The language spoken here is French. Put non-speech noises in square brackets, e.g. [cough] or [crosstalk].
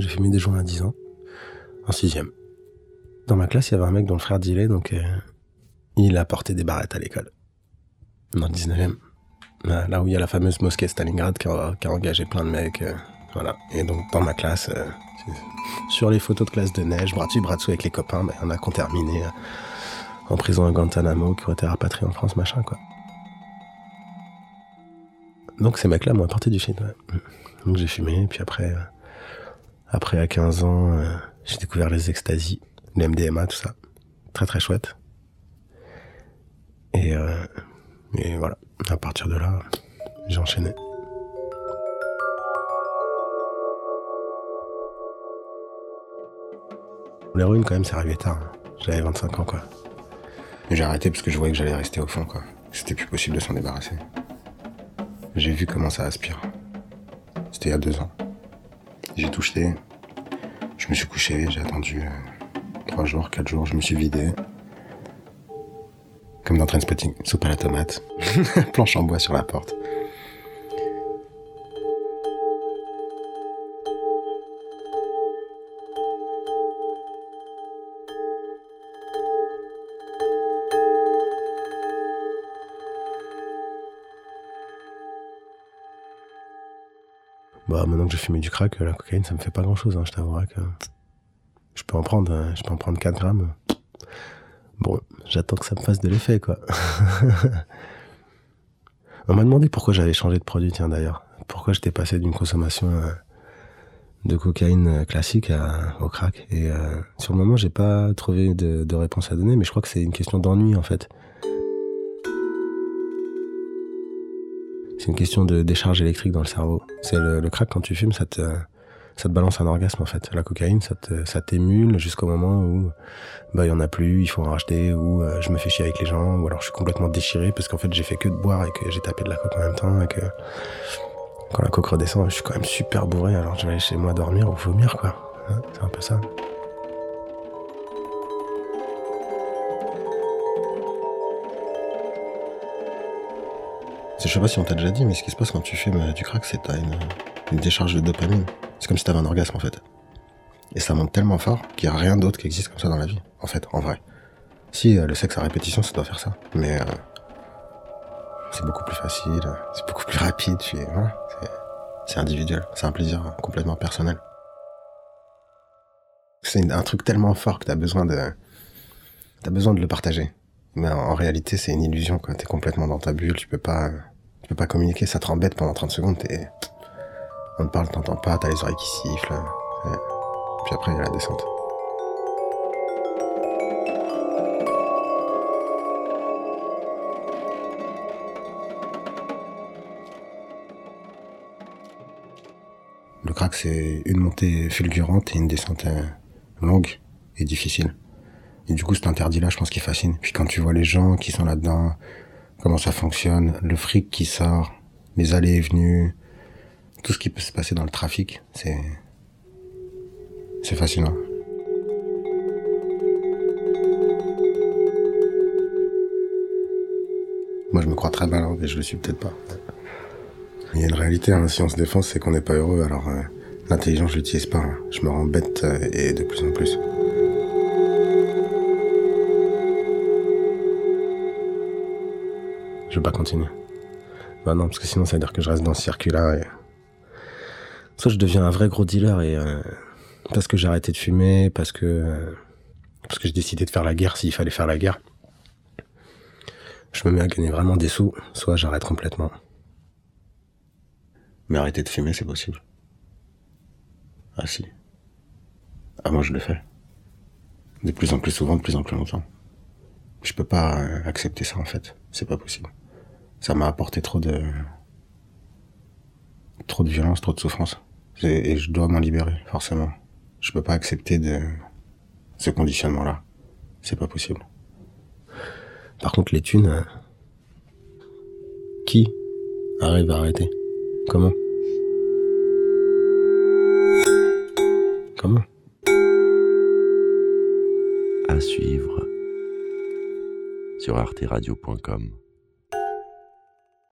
J'ai fumé des joints à 10 ans, en sixième. Dans ma classe, il y avait un mec dont le frère dealait, donc euh, il a porté des barrettes à l'école. Dans le 19e. Là où il y a la fameuse mosquée Stalingrad qui a, engagé plein de mecs. euh, voilà. Et donc, dans ma classe, euh, sur les photos de classe de neige, bras dessus, bras dessous avec les copains, ben, en a qui ont terminé euh, en prison à Guantanamo, qui ont été rapatriés en France, machin, quoi. Donc ces mecs-là m'ont apporté du shit, ouais. Donc j'ai fumé, puis après, après à 15 ans, euh, j'ai découvert les extasies, le MDMA, tout ça. Très très chouette. Et, euh, voilà, à partir de là, j'ai enchaîné. L'héroïne, quand même, c'est arrivé tard. hein. J'avais 25 ans, quoi. J'ai arrêté parce que je voyais que j'allais rester au fond, quoi. C'était plus possible de s'en débarrasser. J'ai vu comment ça aspire. C'était il y a deux ans. J'ai touché, je me suis couché, j'ai attendu euh, trois jours, quatre jours, je me suis vidé. Comme dans Trainspotting, soupe à la tomate, [laughs] planche en bois sur la porte. Bah, maintenant que j'ai fumé du crack, la cocaïne, ça me fait pas grand chose, hein, je t'avouerai que. Je peux en prendre, euh, je peux en prendre 4 grammes. Bon, j'attends que ça me fasse de l'effet, quoi. [laughs] On m'a demandé pourquoi j'avais changé de produit, tiens, d'ailleurs. Pourquoi j'étais passé d'une consommation euh, de cocaïne euh, classique au crack. Et euh, sur le moment, j'ai pas trouvé de réponse à donner, mais je crois que c'est une question d'ennui, en fait. C'est une question de décharge électrique dans le cerveau. C'est le, crack quand tu fumes, ça te, ça te balance un orgasme en fait. La cocaïne, ça te, ça t'émule jusqu'au moment où bah il y en a plus, il faut en racheter, ou euh, je me fais chier avec les gens, ou alors je suis complètement déchiré parce qu'en fait j'ai fait que de boire et que j'ai tapé de la coke en même temps et que quand la coke redescend, je suis quand même super bourré. Alors je vais aller chez moi dormir ou vomir quoi. Hein, c'est un peu ça. Je sais pas si on t'a déjà dit, mais ce qui se passe quand tu fumes euh, du crack, c'est que t'as une, une décharge de dopamine. C'est comme si t'avais un orgasme en fait. Et ça monte tellement fort qu'il y a rien d'autre qui existe comme ça dans la vie, en fait, en vrai. Si euh, le sexe à répétition, ça doit faire ça, mais euh, c'est beaucoup plus facile, c'est beaucoup plus rapide. C'est- individuel, c'est un plaisir complètement personnel. C'est un truc tellement fort que t'as besoin de, t'as besoin de le partager. Mais en, en réalité, c'est une illusion, quoi. T'es complètement dans ta bulle, tu peux pas, peux pas communiquer, ça te rembête pendant 30 secondes, t'es, on te parle, t'entends pas, t'as les oreilles qui sifflent. ouais. Puis après, il y a la descente. Le crack, c'est une montée fulgurante et une descente euh, longue et difficile. Et du coup, cet interdit-là, je pense qu'il fascine. Puis quand tu vois les gens qui sont là-dedans, comment ça fonctionne, le fric qui sort, les allées et venues, tout ce qui peut se passer dans le trafic, c'est... C'est fascinant. Moi, je me crois très malin, mais je le suis peut-être pas. Il y a une réalité, hein, si on se défend, c'est qu'on n'est pas heureux, alors euh, l'intelligence, je l'utilise pas. hein. Je me rends bête euh, et de plus en plus. Je vais pas continuer. Bah non, parce que sinon ça veut dire que je reste dans ce circuit-là et... Soit je deviens un vrai gros dealer et... euh, parce que j'ai arrêté de fumer, parce que... euh, parce que j'ai décidé de faire la guerre s'il fallait faire la guerre. Je me mets à gagner vraiment des sous, soit j'arrête complètement. Mais arrêter de fumer, c'est possible. Ah si. Ah moi je le fais. De plus en plus souvent, de plus en plus longtemps. Je peux pas euh, accepter ça en fait. C'est pas possible. Ça m'a apporté trop de... Trop de violence, trop de souffrance. Et et je dois m'en libérer, forcément. Je peux pas accepter de... ce conditionnement-là. C'est pas possible. Par contre, les thunes... euh, Qui arrive à arrêter? Comment? Comment? À suivre sur arteradio.com.